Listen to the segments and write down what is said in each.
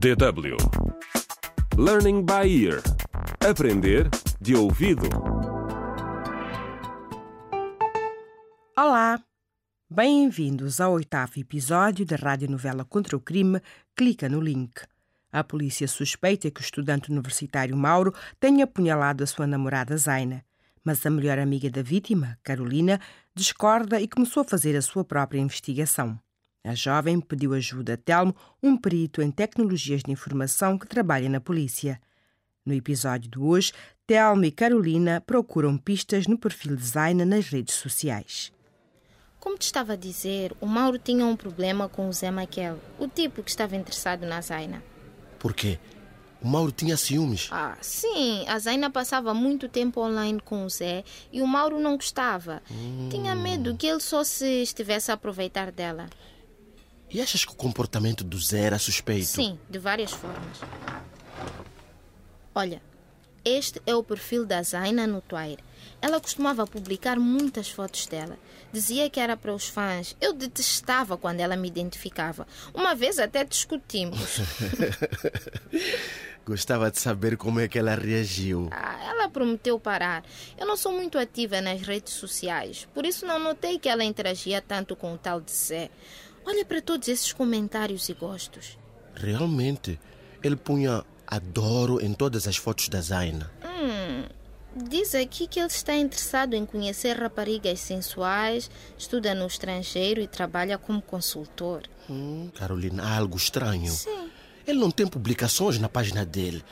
DW Learning by Ear Aprender de ouvido. Olá! Bem-vindos ao oitavo episódio da radionovela Contra o Crime Clica no link. A polícia suspeita que o estudante universitário Mauro tenha apunhalado a sua namorada Zaina, mas a melhor amiga da vítima, Carolina, discorda e começou a fazer a sua própria investigação. A jovem pediu ajuda a Telmo, um perito em tecnologias de informação que trabalha na polícia. No episódio de hoje, Telmo e Carolina procuram pistas no perfil de Zaina nas redes sociais. Como te estava a dizer, o Mauro tinha um problema com o Zé Maquel, o tipo que estava interessado na Zaina. Por quê? O Mauro tinha ciúmes. Ah, sim, a Zaina passava muito tempo online com o Zé e o Mauro não gostava. Tinha medo que ele só se estivesse a aproveitar dela. E achas que o comportamento do Zé era suspeito? Sim, de várias formas. Olha, este é o perfil da Zaina no Twitter. Ela costumava publicar muitas fotos dela. Dizia que era para os fãs. Eu detestava quando ela me identificava. Uma vez até discutimos. Gostava de saber como é que ela reagiu. Ah, ela prometeu parar. Eu não sou muito ativa nas redes sociais, por isso não notei que ela interagia tanto com o tal de Zé. Olha para todos esses comentários e gostos. Realmente, ele punha adoro em todas as fotos da Zaina. Hum, diz aqui que ele está interessado em conhecer raparigas sensuais, estuda no estrangeiro e trabalha como consultor. Hum, Carolina, há algo estranho. Sim. Ele não tem publicações na página dele.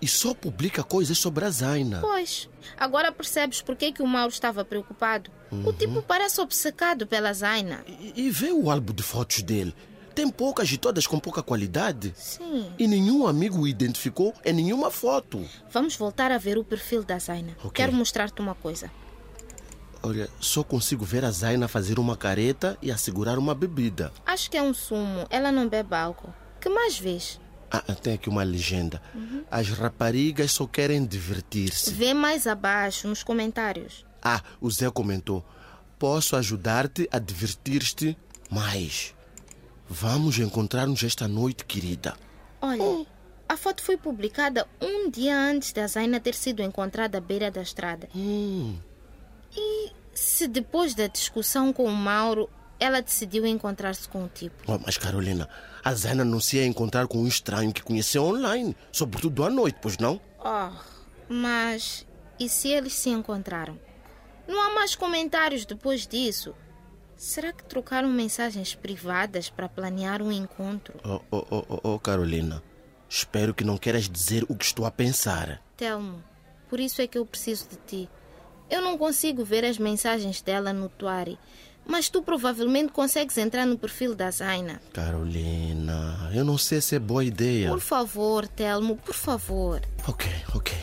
E só publica coisas sobre a Zaina. Pois, agora percebes por que, que o Mauro estava preocupado. O tipo parece obcecado pela Zaina. E, e vê o álbum de fotos dele. Tem poucas e todas com pouca qualidade. Sim. E nenhum amigo o identificou em nenhuma foto. Vamos voltar a ver o perfil da Zaina. Ok. Quero mostrar-te uma coisa. Olha, só consigo ver a Zaina fazer uma careta e a segurar uma bebida. Acho que é um sumo. Ela não bebe álcool. Que mais vês? Ah, tem aqui uma legenda. As raparigas só querem divertir-se. Vê mais abaixo, nos comentários. Ah, o Zé comentou. Posso ajudar-te a divertir-te mais. Vamos encontrar-nos esta noite, querida. Olha, a foto foi publicada um dia antes da Zaina ter sido encontrada à beira da estrada. Hum, E se depois da discussão com o Mauro, ela decidiu encontrar-se com o tipo? oh, mas Carolina, a Zaina não se ia encontrar com um estranho que conheceu online, sobretudo à noite, pois não? Oh, mas e se eles se encontraram? Não há mais comentários depois disso. Será que trocaram mensagens privadas para planear um encontro? Oh, oh, oh, oh, oh, Carolina, espero que não queiras dizer o que estou a pensar. Telmo, por isso é que eu preciso de ti. Eu não consigo ver as mensagens dela no Tuari, mas tu provavelmente consegues entrar no perfil da Zaina. Carolina, eu não sei se é boa ideia. Por favor, Telmo, por favor. Ok, ok.